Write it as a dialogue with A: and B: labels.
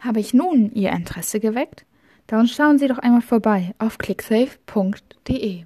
A: Habe ich nun Ihr Interesse geweckt? Dann schauen Sie doch einmal vorbei auf clicksafe.de.